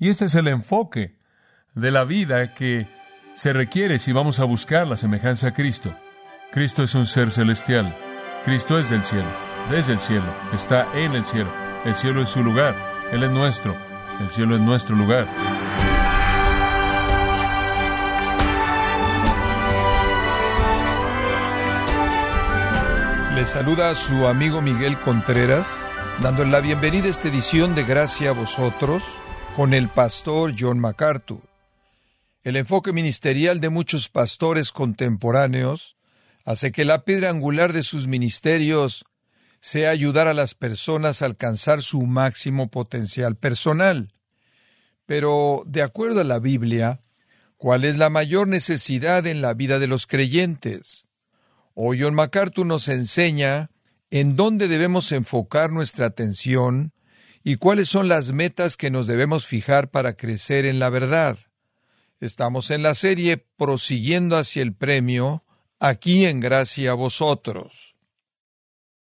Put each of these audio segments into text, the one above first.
Y este es el enfoque de la vida que se requiere si vamos a buscar la semejanza a Cristo. Cristo es un ser celestial. Cristo es del cielo, desde el cielo, está en el cielo. El cielo es su lugar, Él es nuestro, el cielo es nuestro lugar. Le saluda a su amigo Miguel Contreras, dándole la bienvenida a esta edición de Gracia a vosotros con el pastor John MacArthur. El enfoque ministerial de muchos pastores contemporáneos hace que la piedra angular de sus ministerios sea ayudar a las personas a alcanzar su máximo potencial personal. Pero, de acuerdo a la Biblia, ¿cuál es la mayor necesidad en la vida de los creyentes? Hoy John MacArthur nos enseña en dónde debemos enfocar nuestra atención y cuáles son las metas que nos debemos fijar para crecer en la verdad. Estamos en la serie Prosiguiendo hacia el premio, aquí en gracia a vosotros.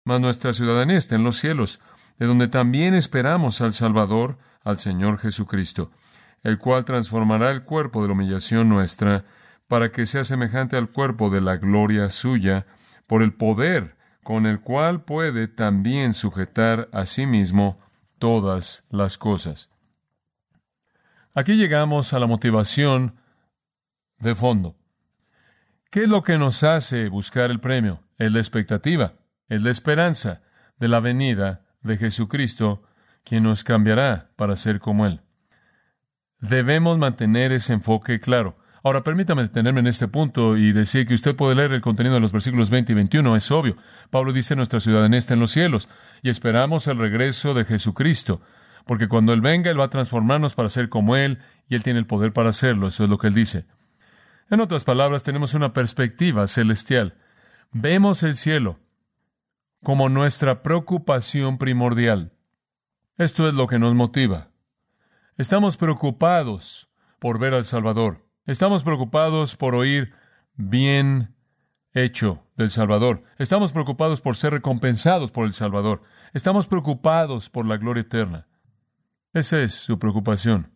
Mas nuestra ciudadanía está en los cielos, de donde también esperamos al Salvador, al Señor Jesucristo, el cual transformará el cuerpo de la humillación nuestra para que sea semejante al cuerpo de la gloria suya, por el poder con el cual puede también sujetar a sí mismo todas las cosas. Aquí llegamos a la motivación de fondo. ¿Qué es lo que nos hace buscar el premio? Es la expectativa, es la esperanza de la venida de Jesucristo, quien nos cambiará para ser como Él. Debemos mantener ese enfoque claro. Ahora, permítame detenerme en este punto y decir que usted puede leer el contenido de los versículos 20 y 21. Es obvio. Pablo dice, nuestra ciudadanía está en los cielos y esperamos el regreso de Jesucristo, porque cuando Él venga, Él va a transformarnos para ser como Él y Él tiene el poder para hacerlo. Eso es lo que Él dice. En otras palabras, tenemos una perspectiva celestial. Vemos el cielo como nuestra preocupación primordial. Esto es lo que nos motiva. Estamos preocupados por ver al Salvador. Estamos preocupados por oír bien hecho del Salvador. Estamos preocupados por ser recompensados por el Salvador. Estamos preocupados por la gloria eterna. Esa es su preocupación.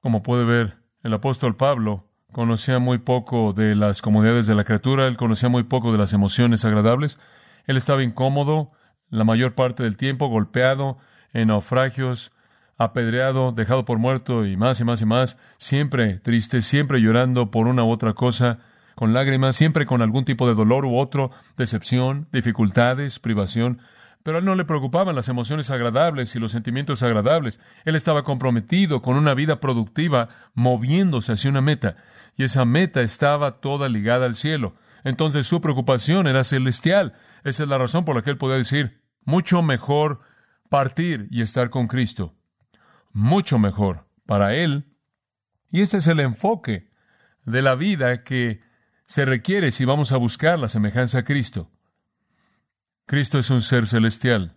Como puede ver, el apóstol Pablo conocía muy poco de las comodidades de la criatura, él conocía muy poco de las emociones agradables. Él estaba incómodo la mayor parte del tiempo, golpeado en naufragios, apedreado, dejado por muerto y más y más y más, siempre triste, siempre llorando por una u otra cosa, con lágrimas, siempre con algún tipo de dolor u otro, decepción, dificultades, privación. Pero a él no le preocupaban las emociones agradables y los sentimientos agradables. Él estaba comprometido con una vida productiva, moviéndose hacia una meta, y esa meta estaba toda ligada al cielo. Entonces su preocupación era celestial. Esa es la razón por la que él podía decir, mucho mejor partir y estar con Cristo mucho mejor para él. Y este es el enfoque de la vida que se requiere si vamos a buscar la semejanza a Cristo. Cristo es un ser celestial.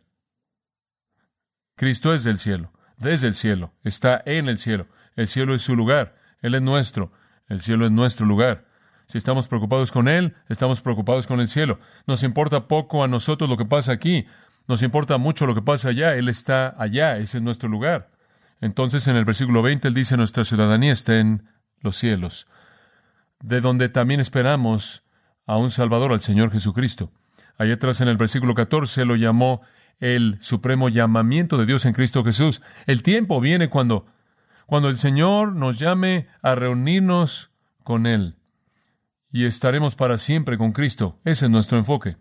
Cristo es del cielo, desde el cielo, está en el cielo. El cielo es su lugar, Él es nuestro, el cielo es nuestro lugar. Si estamos preocupados con Él, estamos preocupados con el cielo. Nos importa poco a nosotros lo que pasa aquí, nos importa mucho lo que pasa allá, Él está allá, ese es nuestro lugar. Entonces en el versículo 20 él dice, nuestra ciudadanía está en los cielos, de donde también esperamos a un Salvador, al Señor Jesucristo. Allá atrás en el versículo 14 lo llamó el supremo llamamiento de Dios en Cristo Jesús. El tiempo viene cuando, cuando el Señor nos llame a reunirnos con Él y estaremos para siempre con Cristo. Ese es nuestro enfoque.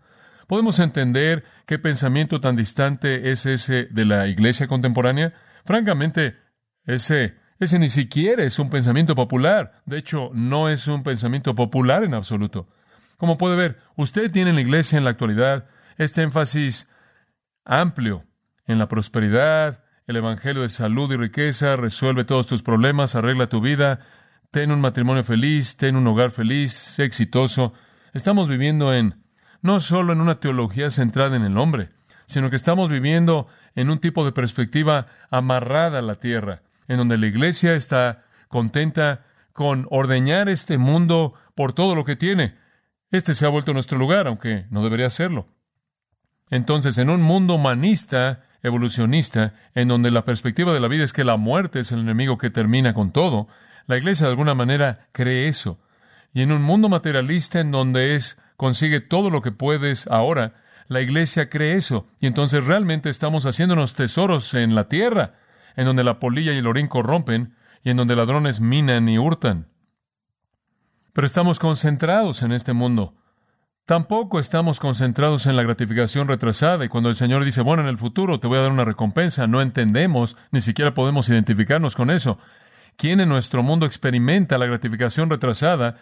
¿Podemos entender qué pensamiento tan distante es ese de la iglesia contemporánea? Francamente, ese, ese ni siquiera es un pensamiento popular. De hecho, no es un pensamiento popular en absoluto. Como puede ver, usted tiene en la iglesia en la actualidad este énfasis amplio en la prosperidad, el evangelio de salud y riqueza, resuelve todos tus problemas, arregla tu vida, ten un matrimonio feliz, ten un hogar feliz, exitoso. Estamos viviendo en no solo en una teología centrada en el hombre, sino que estamos viviendo en un tipo de perspectiva amarrada a la tierra, en donde la iglesia está contenta con ordeñar este mundo por todo lo que tiene. Este se ha vuelto nuestro lugar, aunque no debería serlo. Entonces, en un mundo humanista, evolucionista, en donde la perspectiva de la vida es que la muerte es el enemigo que termina con todo, la iglesia de alguna manera cree eso. Y en un mundo materialista en donde es consigue todo lo que puedes ahora, la iglesia cree eso. Y entonces realmente estamos haciéndonos tesoros en la tierra, en donde la polilla y el orín corrompen, y en donde ladrones minan y hurtan. Pero estamos concentrados en este mundo. Tampoco estamos concentrados en la gratificación retrasada y cuando el Señor dice, bueno, en el futuro te voy a dar una recompensa, no entendemos, ni siquiera podemos identificarnos con eso. ¿Quién en nuestro mundo experimenta la gratificación retrasada?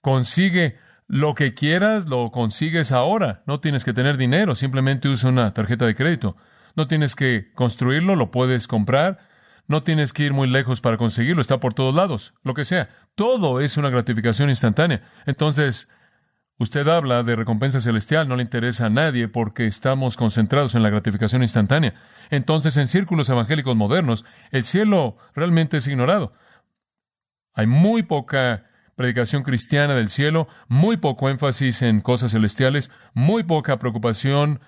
Consigue lo que quieras, lo consigues ahora. No tienes que tener dinero, simplemente usa una tarjeta de crédito. No tienes que construirlo, lo puedes comprar. No tienes que ir muy lejos para conseguirlo, está por todos lados, lo que sea. Todo es una gratificación instantánea. Entonces, usted habla de recompensa celestial, no le interesa a nadie porque estamos concentrados en la gratificación instantánea. Entonces, en círculos evangélicos modernos, el cielo realmente es ignorado. Hay muy poca predicación cristiana del cielo, muy poco énfasis en cosas celestiales, muy poca preocupación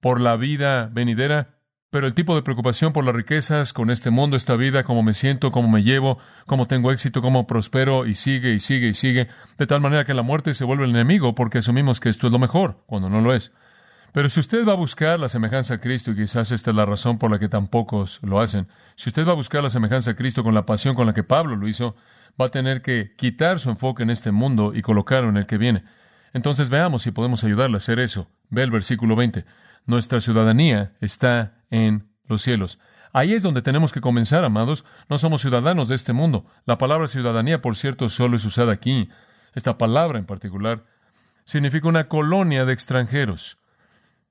por la vida venidera, pero el tipo de preocupación por las riquezas con este mundo, esta vida, cómo me siento, cómo me llevo, cómo tengo éxito, cómo prospero, y sigue y sigue y sigue, de tal manera que la muerte se vuelve el enemigo porque asumimos que esto es lo mejor, cuando no lo es. Pero si usted va a buscar la semejanza a Cristo, y quizás esta es la razón por la que tan pocos lo hacen, si usted va a buscar la semejanza a Cristo con la pasión con la que Pablo lo hizo, va a tener que quitar su enfoque en este mundo y colocarlo en el que viene. Entonces veamos si podemos ayudarle a hacer eso. Ve el versículo 20. Nuestra ciudadanía está en los cielos. Ahí es donde tenemos que comenzar, amados. No somos ciudadanos de este mundo. La palabra ciudadanía, por cierto, solo es usada aquí. Esta palabra en particular significa una colonia de extranjeros.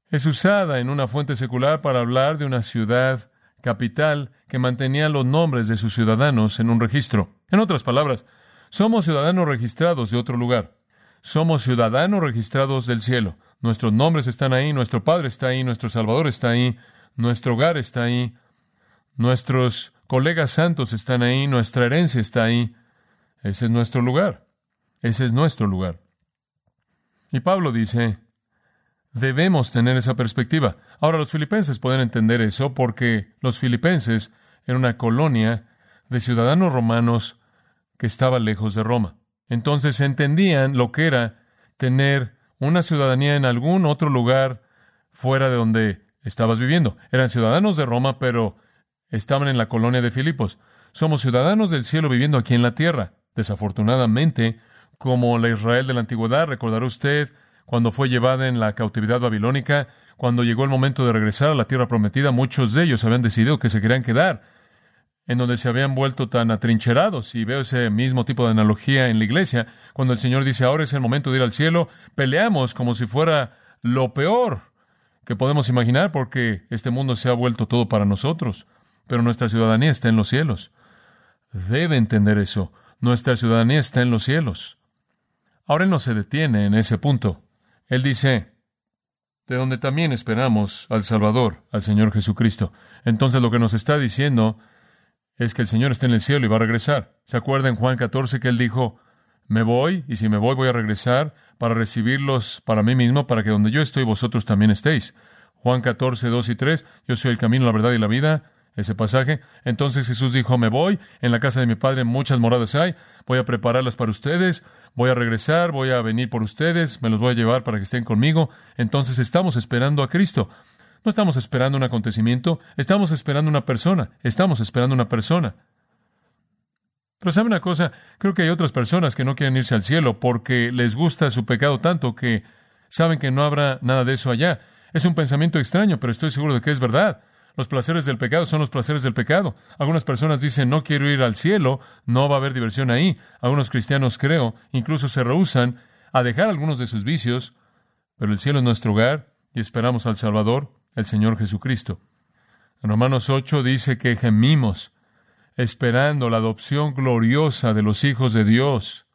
Es usada en una fuente secular para hablar de una ciudad capital que mantenía los nombres de sus ciudadanos en un registro. En otras palabras, somos ciudadanos registrados de otro lugar. Somos ciudadanos registrados del cielo. Nuestros nombres están ahí, nuestro Padre está ahí, nuestro Salvador está ahí, nuestro hogar está ahí, nuestros colegas santos están ahí, nuestra herencia está ahí. Ese es nuestro lugar. Ese es nuestro lugar. Y Pablo dice, Debemos tener esa perspectiva. Ahora los filipenses pueden entender eso porque los filipenses eran una colonia de ciudadanos romanos que estaba lejos de Roma. Entonces entendían lo que era tener una ciudadanía en algún otro lugar fuera de donde estabas viviendo. Eran ciudadanos de Roma, pero estaban en la colonia de Filipos. Somos ciudadanos del cielo viviendo aquí en la tierra. Desafortunadamente, como la Israel de la antigüedad, recordará usted, cuando fue llevada en la cautividad babilónica, cuando llegó el momento de regresar a la tierra prometida, muchos de ellos habían decidido que se querían quedar, en donde se habían vuelto tan atrincherados. Y veo ese mismo tipo de analogía en la iglesia, cuando el Señor dice, ahora es el momento de ir al cielo, peleamos como si fuera lo peor que podemos imaginar, porque este mundo se ha vuelto todo para nosotros, pero nuestra ciudadanía está en los cielos. Debe entender eso. Nuestra ciudadanía está en los cielos. Ahora Él no se detiene en ese punto. Él dice, de donde también esperamos al Salvador, al Señor Jesucristo. Entonces lo que nos está diciendo es que el Señor está en el cielo y va a regresar. ¿Se acuerda en Juan 14 que Él dijo, me voy y si me voy voy a regresar para recibirlos para mí mismo, para que donde yo estoy vosotros también estéis? Juan 14, 2 y 3, yo soy el camino, la verdad y la vida ese pasaje. Entonces Jesús dijo, me voy, en la casa de mi Padre muchas moradas hay, voy a prepararlas para ustedes, voy a regresar, voy a venir por ustedes, me los voy a llevar para que estén conmigo. Entonces estamos esperando a Cristo. No estamos esperando un acontecimiento, estamos esperando una persona, estamos esperando una persona. Pero sabe una cosa, creo que hay otras personas que no quieren irse al cielo porque les gusta su pecado tanto que saben que no habrá nada de eso allá. Es un pensamiento extraño, pero estoy seguro de que es verdad. Los placeres del pecado son los placeres del pecado. Algunas personas dicen, no quiero ir al cielo, no va a haber diversión ahí. Algunos cristianos, creo, incluso se rehusan a dejar algunos de sus vicios, pero el cielo es nuestro hogar y esperamos al Salvador, el Señor Jesucristo. En Romanos 8 dice que gemimos, esperando la adopción gloriosa de los hijos de Dios.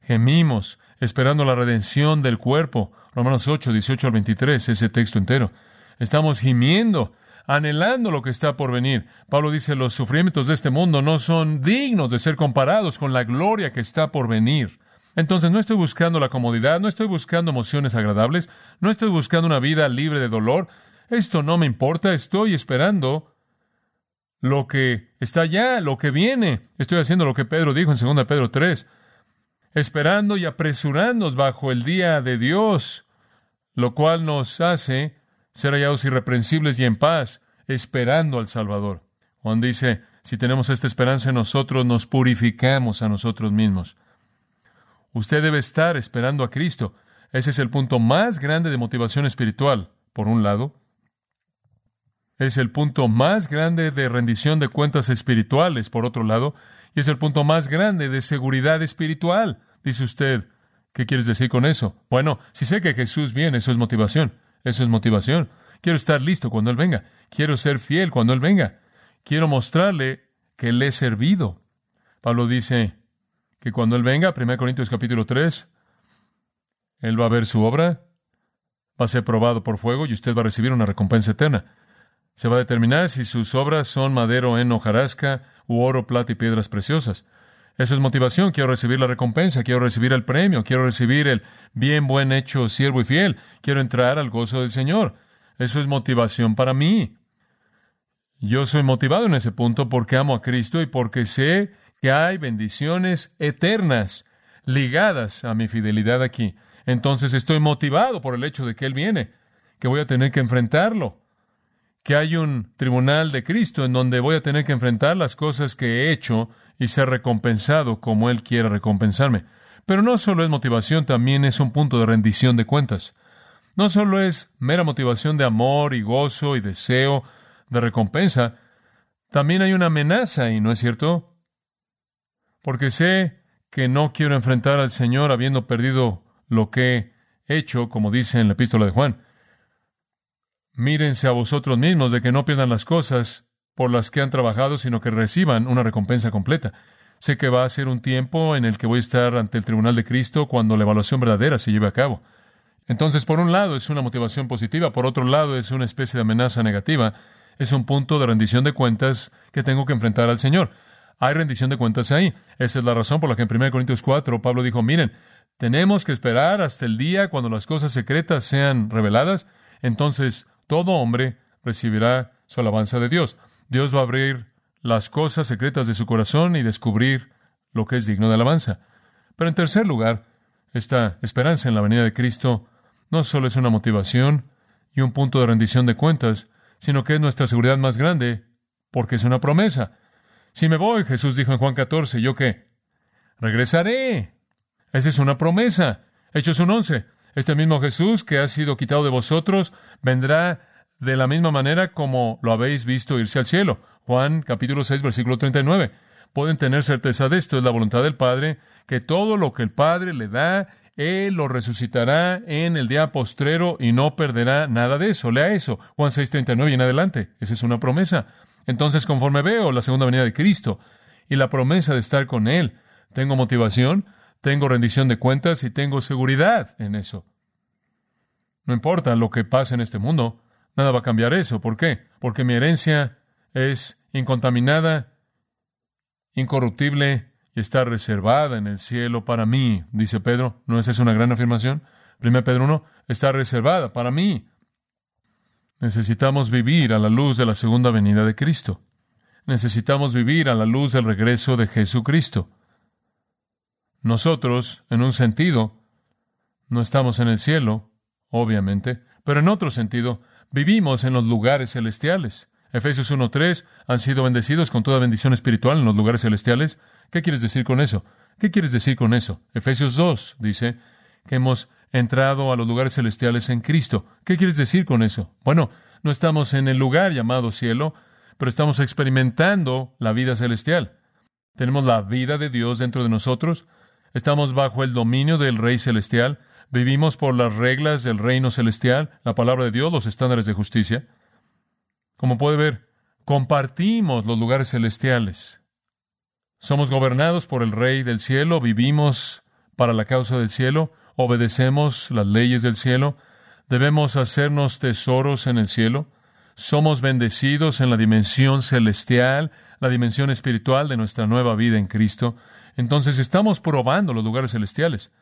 Gemimos, esperando la redención del cuerpo. Romanos 8, 18 al 23, ese texto entero. Estamos gimiendo anhelando lo que está por venir. Pablo dice, los sufrimientos de este mundo no son dignos de ser comparados con la gloria que está por venir. Entonces no estoy buscando la comodidad, no estoy buscando emociones agradables, no estoy buscando una vida libre de dolor, Esto no me importa, estoy esperando lo que está allá, lo que viene. Estoy haciendo lo que Pedro dijo en 2 Pedro 3, esperando y apresurándonos bajo el día de Dios, lo cual nos hace ser hallados irreprensibles y en paz, esperando al Salvador. Juan dice, si tenemos esta esperanza en nosotros, nos purificamos a nosotros mismos. Usted debe estar esperando a Cristo. Ese es el punto más grande de motivación espiritual, por un lado. Es el punto más grande de rendición de cuentas espirituales, por otro lado. Y es el punto más grande de seguridad espiritual. Dice usted, ¿qué quieres decir con eso? Bueno, si sé que Jesús viene, eso es motivación. Eso es motivación. Quiero estar listo cuando Él venga. Quiero ser fiel cuando Él venga. Quiero mostrarle que le he servido. Pablo dice que cuando Él venga, 1 Corintios capítulo 3, Él va a ver su obra, va a ser probado por fuego y usted va a recibir una recompensa eterna. Se va a determinar si sus obras son madero en hojarasca u oro, plata y piedras preciosas. Eso es motivación. Quiero recibir la recompensa, quiero recibir el premio, quiero recibir el bien, buen hecho, siervo y fiel. Quiero entrar al gozo del Señor. Eso es motivación para mí. Yo soy motivado en ese punto porque amo a Cristo y porque sé que hay bendiciones eternas ligadas a mi fidelidad aquí. Entonces estoy motivado por el hecho de que Él viene, que voy a tener que enfrentarlo, que hay un tribunal de Cristo en donde voy a tener que enfrentar las cosas que he hecho y ser recompensado como Él quiere recompensarme. Pero no solo es motivación, también es un punto de rendición de cuentas. No solo es mera motivación de amor y gozo y deseo de recompensa, también hay una amenaza, ¿y no es cierto? Porque sé que no quiero enfrentar al Señor habiendo perdido lo que he hecho, como dice en la epístola de Juan. Mírense a vosotros mismos de que no pierdan las cosas por las que han trabajado, sino que reciban una recompensa completa. Sé que va a ser un tiempo en el que voy a estar ante el tribunal de Cristo cuando la evaluación verdadera se lleve a cabo. Entonces, por un lado es una motivación positiva, por otro lado es una especie de amenaza negativa, es un punto de rendición de cuentas que tengo que enfrentar al Señor. Hay rendición de cuentas ahí. Esa es la razón por la que en 1 Corintios 4 Pablo dijo, miren, tenemos que esperar hasta el día cuando las cosas secretas sean reveladas, entonces todo hombre recibirá su alabanza de Dios. Dios va a abrir las cosas secretas de su corazón y descubrir lo que es digno de alabanza. Pero en tercer lugar, esta esperanza en la venida de Cristo no solo es una motivación y un punto de rendición de cuentas, sino que es nuestra seguridad más grande, porque es una promesa. Si me voy, Jesús dijo en Juan 14, ¿yo qué? Regresaré. Esa es una promesa. Hechos un once. Este mismo Jesús que ha sido quitado de vosotros vendrá de la misma manera como lo habéis visto irse al cielo. Juan capítulo 6 versículo 39. Pueden tener certeza de esto, es la voluntad del Padre, que todo lo que el Padre le da, Él lo resucitará en el día postrero y no perderá nada de eso. Lea eso, Juan 6, 39 y en adelante. Esa es una promesa. Entonces, conforme veo la segunda venida de Cristo y la promesa de estar con Él, tengo motivación, tengo rendición de cuentas y tengo seguridad en eso. No importa lo que pase en este mundo, Nada va a cambiar eso. ¿Por qué? Porque mi herencia es incontaminada, incorruptible y está reservada en el cielo para mí, dice Pedro. ¿No es esa una gran afirmación? 1 Pedro 1, está reservada para mí. Necesitamos vivir a la luz de la segunda venida de Cristo. Necesitamos vivir a la luz del regreso de Jesucristo. Nosotros, en un sentido, no estamos en el cielo, obviamente, pero en otro sentido, Vivimos en los lugares celestiales. Efesios 1.3 han sido bendecidos con toda bendición espiritual en los lugares celestiales. ¿Qué quieres decir con eso? ¿Qué quieres decir con eso? Efesios 2 dice que hemos entrado a los lugares celestiales en Cristo. ¿Qué quieres decir con eso? Bueno, no estamos en el lugar llamado cielo, pero estamos experimentando la vida celestial. Tenemos la vida de Dios dentro de nosotros. Estamos bajo el dominio del Rey celestial. Vivimos por las reglas del reino celestial, la palabra de Dios, los estándares de justicia. Como puede ver, compartimos los lugares celestiales. Somos gobernados por el Rey del cielo, vivimos para la causa del cielo, obedecemos las leyes del cielo, debemos hacernos tesoros en el cielo, somos bendecidos en la dimensión celestial, la dimensión espiritual de nuestra nueva vida en Cristo. Entonces estamos probando los lugares celestiales.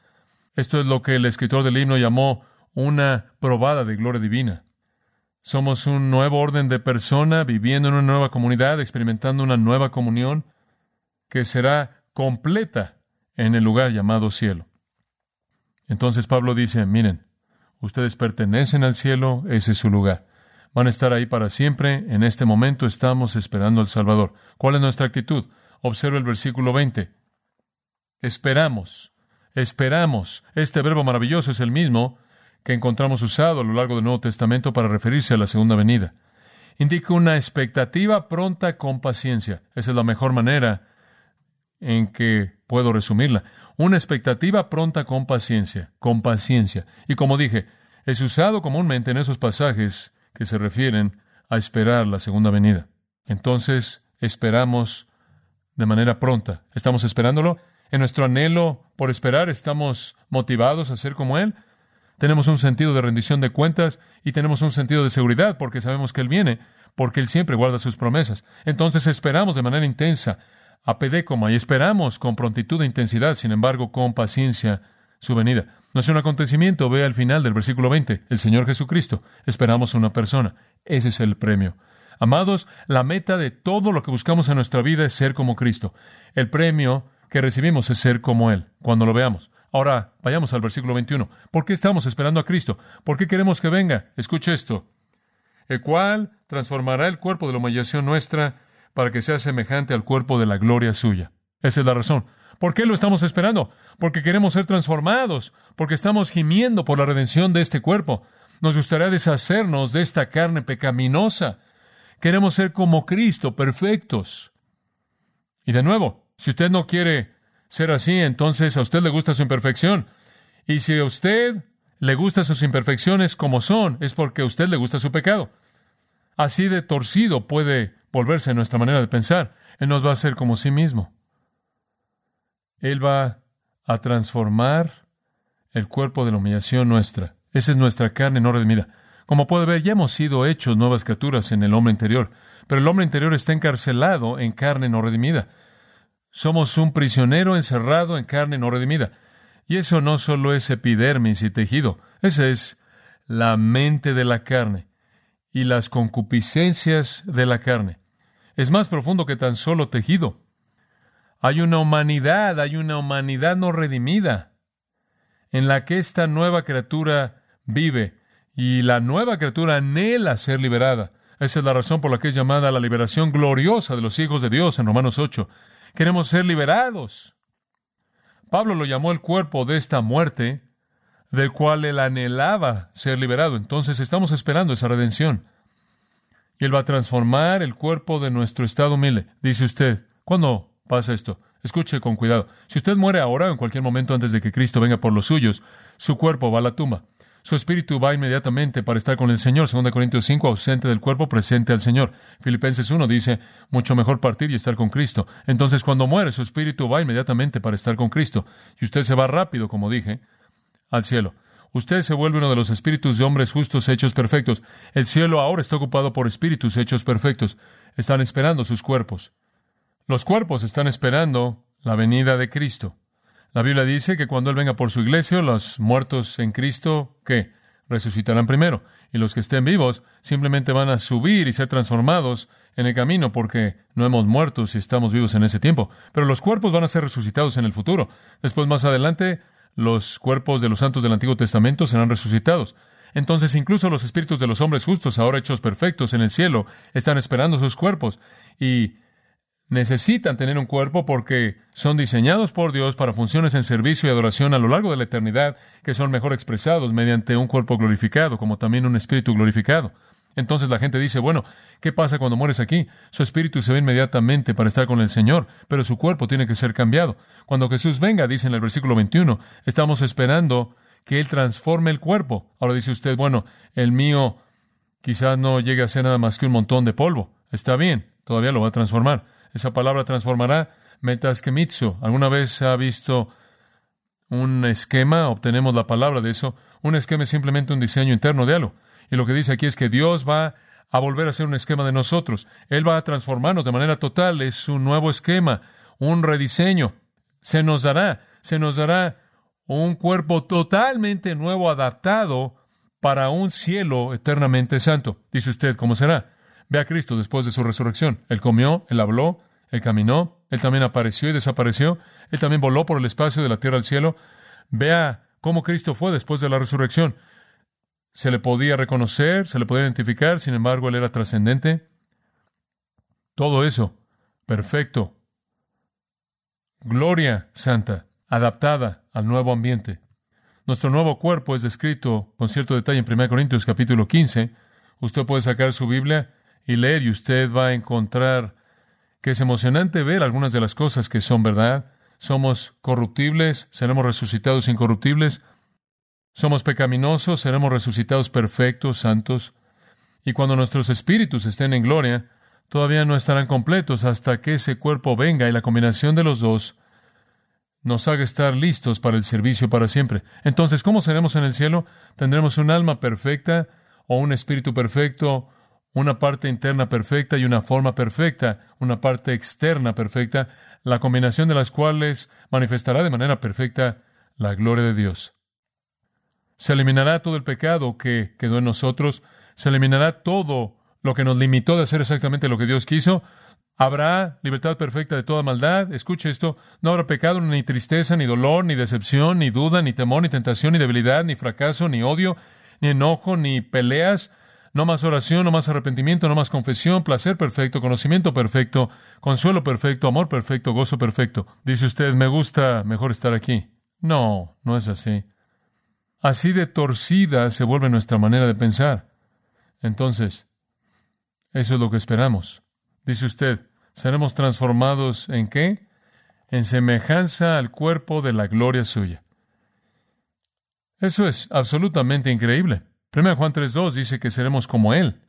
Esto es lo que el escritor del himno llamó una probada de gloria divina. Somos un nuevo orden de persona, viviendo en una nueva comunidad, experimentando una nueva comunión que será completa en el lugar llamado cielo. Entonces Pablo dice, miren, ustedes pertenecen al cielo, ese es su lugar. Van a estar ahí para siempre. En este momento estamos esperando al Salvador. ¿Cuál es nuestra actitud? Observa el versículo 20. Esperamos, esperamos. Este verbo maravilloso es el mismo que encontramos usado a lo largo del Nuevo Testamento para referirse a la segunda venida. Indica una expectativa pronta con paciencia. Esa es la mejor manera en que puedo resumirla. Una expectativa pronta con paciencia, con paciencia. Y como dije, es usado comúnmente en esos pasajes que se refieren a esperar la segunda venida. Entonces, esperamos de manera pronta. ¿Estamos esperándolo? En nuestro anhelo por esperar, ¿estamos motivados a ser como Él? Tenemos un sentido de rendición de cuentas y tenemos un sentido de seguridad porque sabemos que Él viene, porque Él siempre guarda sus promesas. Entonces esperamos de manera intensa a Pedécoma y esperamos con prontitud e intensidad, sin embargo, con paciencia su venida. No es un acontecimiento, ve al final del versículo 20, el Señor Jesucristo. Esperamos una persona. Ese es el premio. Amados, la meta de todo lo que buscamos en nuestra vida es ser como Cristo. El premio que recibimos es ser como Él, cuando lo veamos. Ahora, vayamos al versículo 21. ¿Por qué estamos esperando a Cristo? ¿Por qué queremos que venga? Escuche esto. El cual transformará el cuerpo de la humillación nuestra para que sea semejante al cuerpo de la gloria suya. Esa es la razón. ¿Por qué lo estamos esperando? Porque queremos ser transformados, porque estamos gimiendo por la redención de este cuerpo. Nos gustaría deshacernos de esta carne pecaminosa. Queremos ser como Cristo, perfectos. Y de nuevo, si usted no quiere ser así, entonces a usted le gusta su imperfección. Y si a usted le gusta sus imperfecciones como son, es porque a usted le gusta su pecado. Así de torcido puede volverse nuestra manera de pensar. Él nos va a hacer como sí mismo. Él va a transformar el cuerpo de la humillación nuestra. Esa es nuestra carne no redimida. Como puede ver, ya hemos sido hechos nuevas criaturas en el hombre interior, pero el hombre interior está encarcelado en carne no redimida. Somos un prisionero encerrado en carne no redimida. Y eso no solo es epidermis y tejido, esa es la mente de la carne y las concupiscencias de la carne. Es más profundo que tan solo tejido. Hay una humanidad, hay una humanidad no redimida, en la que esta nueva criatura vive, y la nueva criatura anhela ser liberada. Esa es la razón por la que es llamada la liberación gloriosa de los hijos de Dios en Romanos 8. Queremos ser liberados. Pablo lo llamó el cuerpo de esta muerte, del cual él anhelaba ser liberado. Entonces estamos esperando esa redención. Y él va a transformar el cuerpo de nuestro estado humilde. Dice usted, ¿cuándo pasa esto? Escuche con cuidado. Si usted muere ahora en cualquier momento antes de que Cristo venga por los suyos, su cuerpo va a la tumba. Su espíritu va inmediatamente para estar con el Señor. 2 Corintios 5, ausente del cuerpo, presente al Señor. Filipenses 1 dice, mucho mejor partir y estar con Cristo. Entonces, cuando muere, su espíritu va inmediatamente para estar con Cristo. Y usted se va rápido, como dije, al cielo. Usted se vuelve uno de los espíritus de hombres justos hechos perfectos. El cielo ahora está ocupado por espíritus hechos perfectos. Están esperando sus cuerpos. Los cuerpos están esperando la venida de Cristo. La Biblia dice que cuando Él venga por su iglesia, los muertos en Cristo, ¿qué? Resucitarán primero. Y los que estén vivos simplemente van a subir y ser transformados en el camino porque no hemos muerto si estamos vivos en ese tiempo. Pero los cuerpos van a ser resucitados en el futuro. Después, más adelante, los cuerpos de los santos del Antiguo Testamento serán resucitados. Entonces, incluso los espíritus de los hombres justos, ahora hechos perfectos en el cielo, están esperando sus cuerpos. Y necesitan tener un cuerpo porque son diseñados por Dios para funciones en servicio y adoración a lo largo de la eternidad que son mejor expresados mediante un cuerpo glorificado, como también un espíritu glorificado. Entonces la gente dice, bueno, ¿qué pasa cuando mueres aquí? Su espíritu se ve inmediatamente para estar con el Señor, pero su cuerpo tiene que ser cambiado. Cuando Jesús venga, dice en el versículo 21, estamos esperando que Él transforme el cuerpo. Ahora dice usted, bueno, el mío quizás no llegue a ser nada más que un montón de polvo. Está bien, todavía lo va a transformar. Esa palabra transformará metaskemitsu. ¿Alguna vez ha visto un esquema? Obtenemos la palabra de eso. Un esquema es simplemente un diseño interno de algo. Y lo que dice aquí es que Dios va a volver a ser un esquema de nosotros. Él va a transformarnos de manera total. Es un nuevo esquema, un rediseño. Se nos dará, se nos dará un cuerpo totalmente nuevo, adaptado para un cielo eternamente santo. Dice usted, ¿cómo será? Ve a Cristo después de su resurrección. Él comió, él habló, él caminó, él también apareció y desapareció, él también voló por el espacio de la tierra al cielo. Vea cómo Cristo fue después de la resurrección. Se le podía reconocer, se le podía identificar, sin embargo, él era trascendente. Todo eso, perfecto. Gloria santa, adaptada al nuevo ambiente. Nuestro nuevo cuerpo es descrito con cierto detalle en 1 Corintios capítulo 15. Usted puede sacar su Biblia y leer y usted va a encontrar que es emocionante ver algunas de las cosas que son verdad. Somos corruptibles, seremos resucitados incorruptibles. Somos pecaminosos, seremos resucitados perfectos, santos. Y cuando nuestros espíritus estén en gloria, todavía no estarán completos hasta que ese cuerpo venga y la combinación de los dos nos haga estar listos para el servicio para siempre. Entonces, ¿cómo seremos en el cielo? ¿Tendremos un alma perfecta o un espíritu perfecto una parte interna perfecta y una forma perfecta, una parte externa perfecta, la combinación de las cuales manifestará de manera perfecta la gloria de Dios. Se eliminará todo el pecado que quedó en nosotros, se eliminará todo lo que nos limitó de hacer exactamente lo que Dios quiso, Habrá libertad perfecta de toda maldad. Escuche esto. No habrá pecado, ni tristeza, ni dolor, ni decepción, ni duda, ni temor, ni tentación, ni debilidad, ni fracaso, ni odio, ni enojo, ni peleas, no más oración, no más arrepentimiento, no más confesión, placer perfecto, conocimiento perfecto, consuelo perfecto, amor perfecto, gozo perfecto. Dice usted, me gusta mejor estar aquí. No, no es así. Así de torcida se vuelve nuestra manera de pensar. Entonces, eso es lo que esperamos. Dice usted, seremos transformados en qué? En semejanza al cuerpo de la gloria suya. Eso es absolutamente increíble. 1 Juan 3.2 dice que seremos como Él,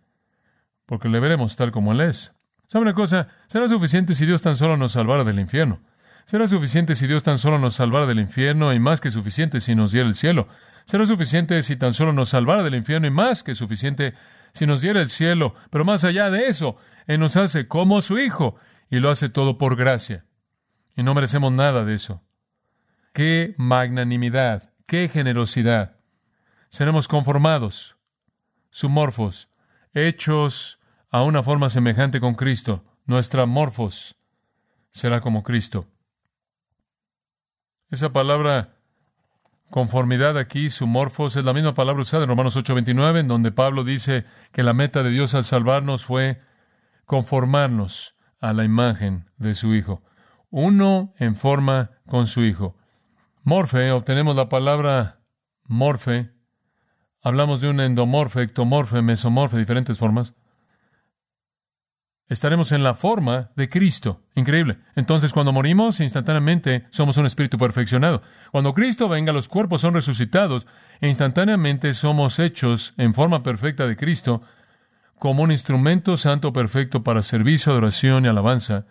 porque le veremos tal como Él es. ¿Sabe una cosa? Será suficiente si Dios tan solo nos salvara del infierno. Será suficiente si Dios tan solo nos salvara del infierno y más que suficiente si nos diera el cielo. Será suficiente si tan solo nos salvara del infierno y más que suficiente si nos diera el cielo. Pero más allá de eso, Él nos hace como su Hijo y lo hace todo por gracia. Y no merecemos nada de eso. Qué magnanimidad, qué generosidad seremos conformados, sumorfos, hechos a una forma semejante con Cristo. Nuestra morfos será como Cristo. Esa palabra conformidad aquí, sumorfos, es la misma palabra usada en Romanos 8:29, en donde Pablo dice que la meta de Dios al salvarnos fue conformarnos a la imagen de su Hijo. Uno en forma con su Hijo. Morfe, obtenemos la palabra morfe, Hablamos de un endomorfe, ectomorfe, mesomorfe, diferentes formas. Estaremos en la forma de Cristo. Increíble. Entonces, cuando morimos, instantáneamente somos un espíritu perfeccionado. Cuando Cristo venga, los cuerpos son resucitados e instantáneamente somos hechos en forma perfecta de Cristo como un instrumento santo perfecto para servicio, adoración y alabanza,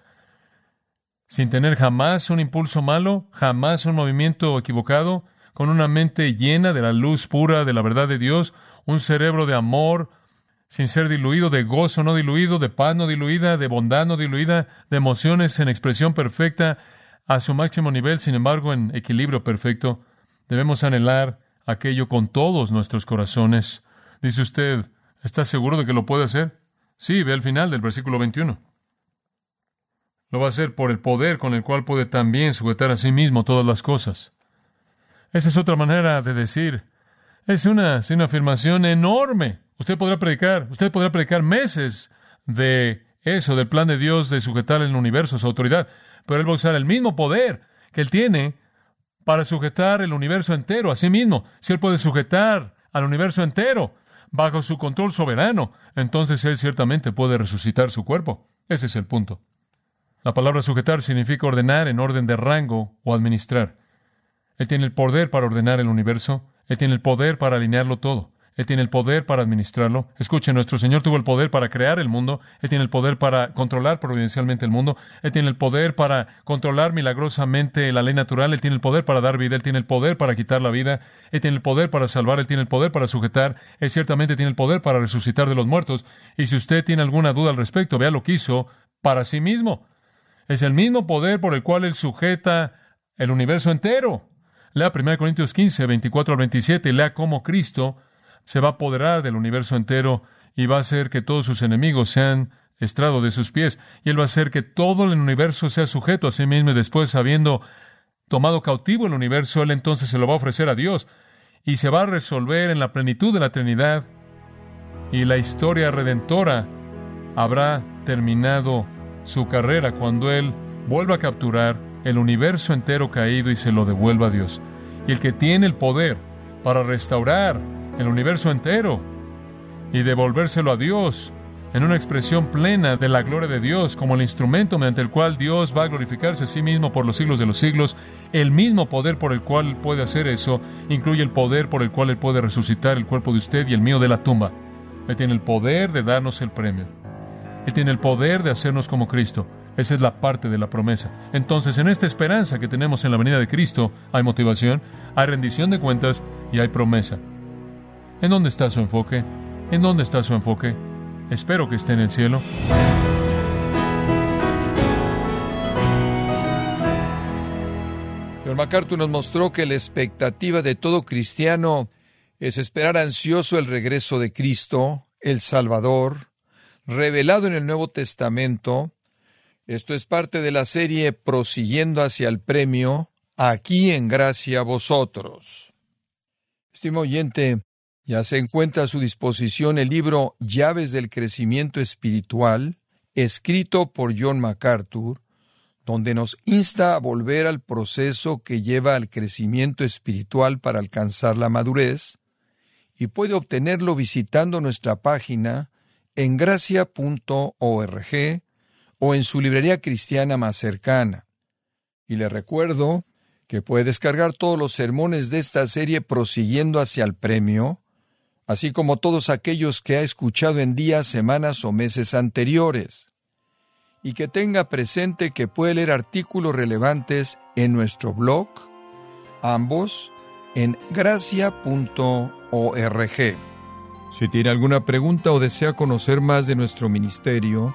sin tener jamás un impulso malo, jamás un movimiento equivocado, con una mente llena de la luz pura de la verdad de Dios, un cerebro de amor, sin ser diluido, de gozo no diluido, de paz no diluida, de bondad no diluida, de emociones en expresión perfecta, a su máximo nivel, sin embargo, en equilibrio perfecto. Debemos anhelar aquello con todos nuestros corazones. Dice usted, ¿está seguro de que lo puede hacer? Sí, ve al final del versículo 21. Lo va a hacer por el poder con el cual puede también sujetar a sí mismo todas las cosas. Esa es otra manera de decir. Es una, una afirmación enorme. Usted podrá predicar, usted podrá predicar meses de eso, del plan de Dios de sujetar el universo a su autoridad, pero Él va a usar el mismo poder que Él tiene para sujetar el universo entero a sí mismo. Si Él puede sujetar al universo entero bajo su control soberano, entonces Él ciertamente puede resucitar su cuerpo. Ese es el punto. La palabra sujetar significa ordenar en orden de rango o administrar. Él tiene el poder para ordenar el universo. Él tiene el poder para alinearlo todo. Él tiene el poder para administrarlo. Escuche, nuestro Señor tuvo el poder para crear el mundo. Él tiene el poder para controlar providencialmente el mundo. Él tiene el poder para controlar milagrosamente la ley natural. Él tiene el poder para dar vida. Él tiene el poder para quitar la vida. Él tiene el poder para salvar. Él tiene el poder para sujetar. Él ciertamente tiene el poder para resucitar de los muertos. Y si usted tiene alguna duda al respecto, vea lo que hizo para sí mismo. Es el mismo poder por el cual Él sujeta el universo entero. Lea 1 Corintios 15, 24 al 27 y lea cómo Cristo se va a apoderar del universo entero y va a hacer que todos sus enemigos sean estrado de sus pies. Y Él va a hacer que todo el universo sea sujeto a sí mismo y después, habiendo tomado cautivo el universo, Él entonces se lo va a ofrecer a Dios y se va a resolver en la plenitud de la Trinidad y la historia redentora habrá terminado su carrera cuando Él vuelva a capturar el universo entero caído y se lo devuelva a Dios. Y el que tiene el poder para restaurar el universo entero y devolvérselo a Dios en una expresión plena de la gloria de Dios, como el instrumento mediante el cual Dios va a glorificarse a sí mismo por los siglos de los siglos, el mismo poder por el cual puede hacer eso incluye el poder por el cual Él puede resucitar el cuerpo de usted y el mío de la tumba. Él tiene el poder de darnos el premio. Él tiene el poder de hacernos como Cristo. Esa es la parte de la promesa. Entonces, en esta esperanza que tenemos en la venida de Cristo, hay motivación, hay rendición de cuentas y hay promesa. ¿En dónde está su enfoque? ¿En dónde está su enfoque? Espero que esté en el cielo. John MacArthur nos mostró que la expectativa de todo cristiano es esperar ansioso el regreso de Cristo, el Salvador, revelado en el Nuevo Testamento. Esto es parte de la serie Prosiguiendo hacia el premio, aquí en gracia vosotros. Estimo oyente, ya se encuentra a su disposición el libro Llaves del Crecimiento Espiritual, escrito por John MacArthur, donde nos insta a volver al proceso que lleva al crecimiento espiritual para alcanzar la madurez, y puede obtenerlo visitando nuestra página en gracia.org o en su librería cristiana más cercana. Y le recuerdo que puede descargar todos los sermones de esta serie prosiguiendo hacia el premio, así como todos aquellos que ha escuchado en días, semanas o meses anteriores, y que tenga presente que puede leer artículos relevantes en nuestro blog, ambos en gracia.org. Si tiene alguna pregunta o desea conocer más de nuestro ministerio,